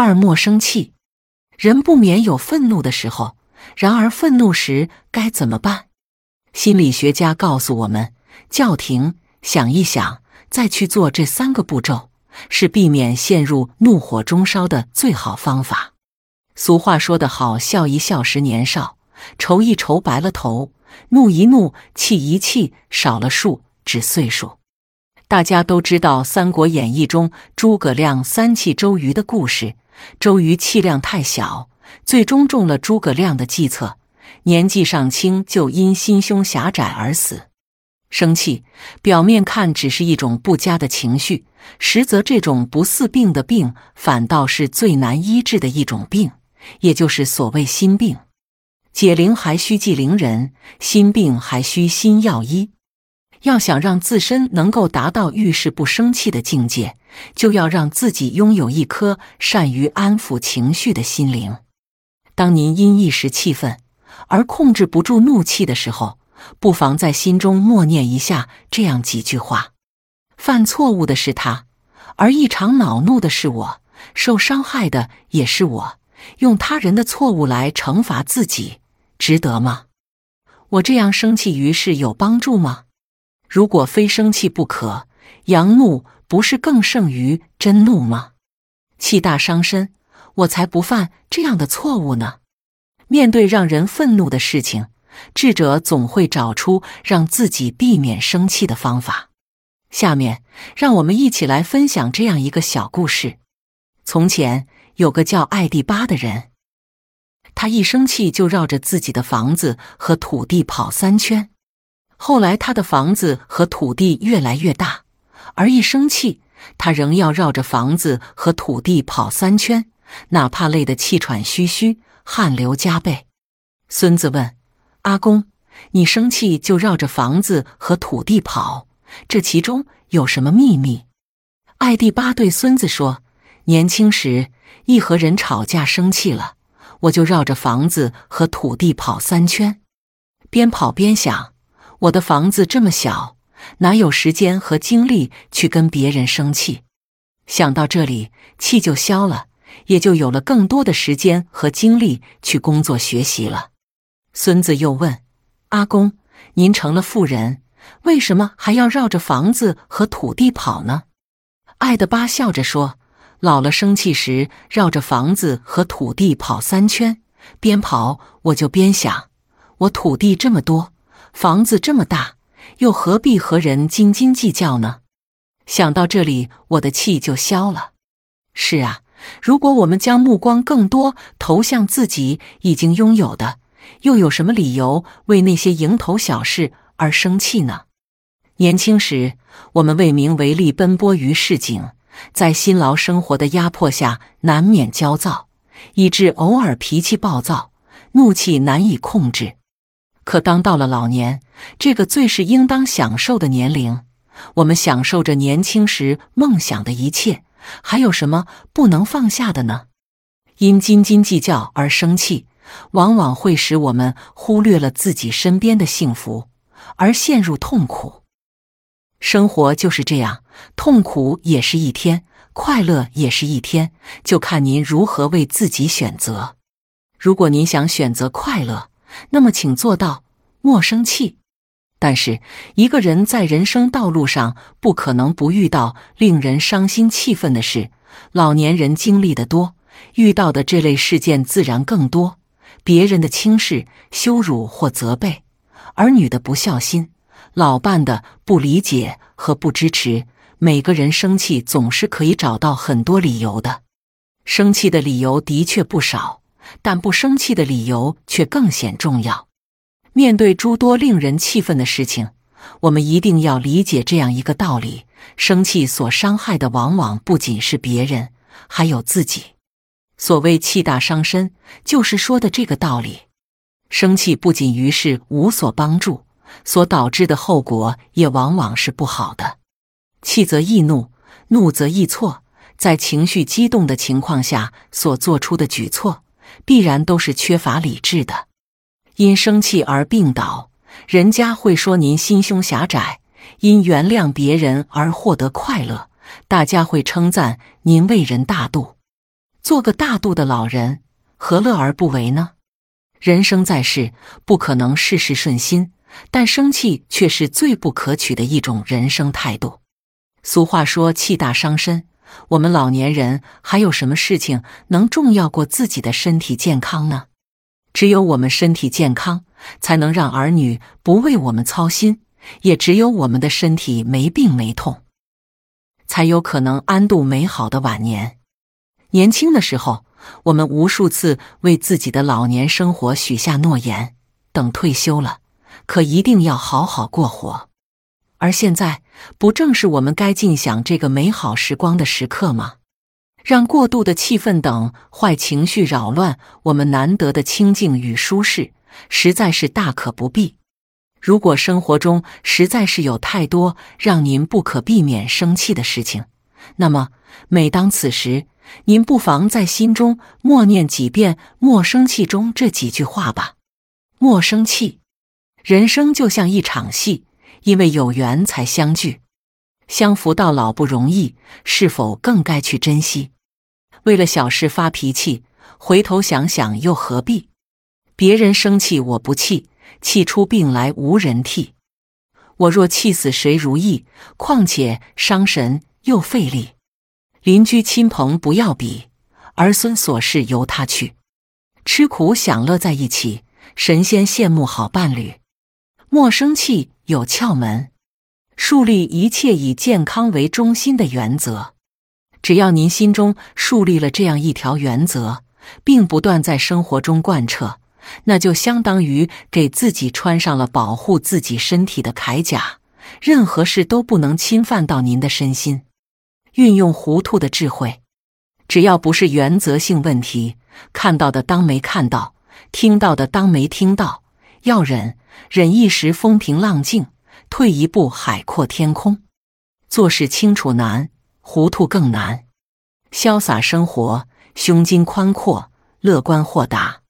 二莫生气。人不免有愤怒的时候，然而愤怒时该怎么办？心理学家告诉我们：叫停，想一想，再去做这三个步骤，是避免陷入怒火中烧的最好方法。俗话说得好：“笑一笑，十年少；愁一愁，白了头；怒一怒，气一气，少了数，指岁数。”大家都知道《三国演义》中诸葛亮三气周瑜的故事。周瑜气量太小，最终中了诸葛亮的计策，年纪尚轻就因心胸狭窄而死。生气表面看只是一种不佳的情绪，实则这种不似病的病，反倒是最难医治的一种病，也就是所谓心病。解铃还须系铃人，心病还需心药医。要想让自身能够达到遇事不生气的境界，就要让自己拥有一颗善于安抚情绪的心灵。当您因一时气愤而控制不住怒气的时候，不妨在心中默念一下这样几句话：犯错误的是他，而异常恼怒的是我，受伤害的也是我。用他人的错误来惩罚自己，值得吗？我这样生气于事有帮助吗？如果非生气不可，阳怒不是更胜于真怒吗？气大伤身，我才不犯这样的错误呢。面对让人愤怒的事情，智者总会找出让自己避免生气的方法。下面，让我们一起来分享这样一个小故事：从前有个叫艾蒂巴的人，他一生气就绕着自己的房子和土地跑三圈。后来，他的房子和土地越来越大，而一生气，他仍要绕着房子和土地跑三圈，哪怕累得气喘吁吁、汗流浃背。孙子问：“阿公，你生气就绕着房子和土地跑，这其中有什么秘密？”艾第巴对孙子说：“年轻时一和人吵架生气了，我就绕着房子和土地跑三圈，边跑边想。”我的房子这么小，哪有时间和精力去跟别人生气？想到这里，气就消了，也就有了更多的时间和精力去工作学习了。孙子又问：“阿公，您成了富人，为什么还要绕着房子和土地跑呢？”爱德巴笑着说：“老了生气时，绕着房子和土地跑三圈，边跑我就边想，我土地这么多。”房子这么大，又何必和人斤斤计较呢？想到这里，我的气就消了。是啊，如果我们将目光更多投向自己已经拥有的，又有什么理由为那些蝇头小事而生气呢？年轻时，我们为名为利奔波于市井，在辛劳生活的压迫下，难免焦躁，以致偶尔脾气暴躁，怒气难以控制。可当到了老年，这个最是应当享受的年龄，我们享受着年轻时梦想的一切，还有什么不能放下的呢？因斤斤计较而生气，往往会使我们忽略了自己身边的幸福，而陷入痛苦。生活就是这样，痛苦也是一天，快乐也是一天，就看您如何为自己选择。如果您想选择快乐，那么，请做到莫生气。但是，一个人在人生道路上不可能不遇到令人伤心气愤的事。老年人经历的多，遇到的这类事件自然更多。别人的轻视、羞辱或责备，儿女的不孝心，老伴的不理解和不支持。每个人生气总是可以找到很多理由的，生气的理由的确不少。但不生气的理由却更显重要。面对诸多令人气愤的事情，我们一定要理解这样一个道理：生气所伤害的往往不仅是别人，还有自己。所谓气大伤身，就是说的这个道理。生气不仅于事无所帮助，所导致的后果也往往是不好的。气则易怒，怒则易错，在情绪激动的情况下所做出的举措。必然都是缺乏理智的，因生气而病倒，人家会说您心胸狭窄；因原谅别人而获得快乐，大家会称赞您为人大度。做个大度的老人，何乐而不为呢？人生在世，不可能事事顺心，但生气却是最不可取的一种人生态度。俗话说：“气大伤身。”我们老年人还有什么事情能重要过自己的身体健康呢？只有我们身体健康，才能让儿女不为我们操心；也只有我们的身体没病没痛，才有可能安度美好的晚年。年轻的时候，我们无数次为自己的老年生活许下诺言，等退休了，可一定要好好过活。而现在，不正是我们该尽享这个美好时光的时刻吗？让过度的气愤等坏情绪扰乱我们难得的清静与舒适，实在是大可不必。如果生活中实在是有太多让您不可避免生气的事情，那么每当此时，您不妨在心中默念几遍“莫生气”中这几句话吧。莫生气，人生就像一场戏，因为有缘才相聚，相扶到老不容易，是否更该去珍惜？为了小事发脾气，回头想想又何必？别人生气我不气，气出病来无人替。我若气死谁如意？况且伤神又费力。邻居亲朋不要比，儿孙琐事由他去。吃苦享乐在一起，神仙羡慕好伴侣。莫生气有窍门，树立一切以健康为中心的原则。只要您心中树立了这样一条原则，并不断在生活中贯彻，那就相当于给自己穿上了保护自己身体的铠甲，任何事都不能侵犯到您的身心。运用糊涂的智慧，只要不是原则性问题，看到的当没看到，听到的当没听到。要忍，忍一时风平浪静；退一步海阔天空。做事清楚难，糊涂更难。潇洒生活，胸襟宽阔，乐观豁达。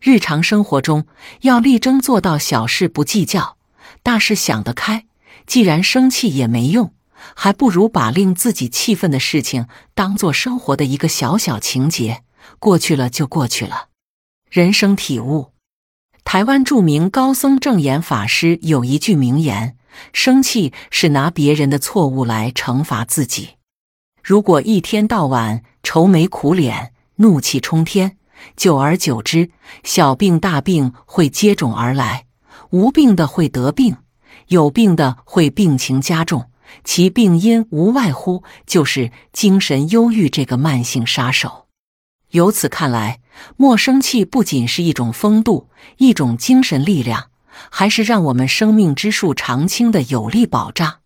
日常生活中要力争做到小事不计较，大事想得开。既然生气也没用。还不如把令自己气愤的事情当做生活的一个小小情节，过去了就过去了。人生体悟：台湾著名高僧正言法师有一句名言：“生气是拿别人的错误来惩罚自己。如果一天到晚愁眉苦脸、怒气冲天，久而久之，小病大病会接踵而来。无病的会得病，有病的会病情加重。”其病因无外乎就是精神忧郁这个慢性杀手。由此看来，莫生气不仅是一种风度、一种精神力量，还是让我们生命之树常青的有力保障。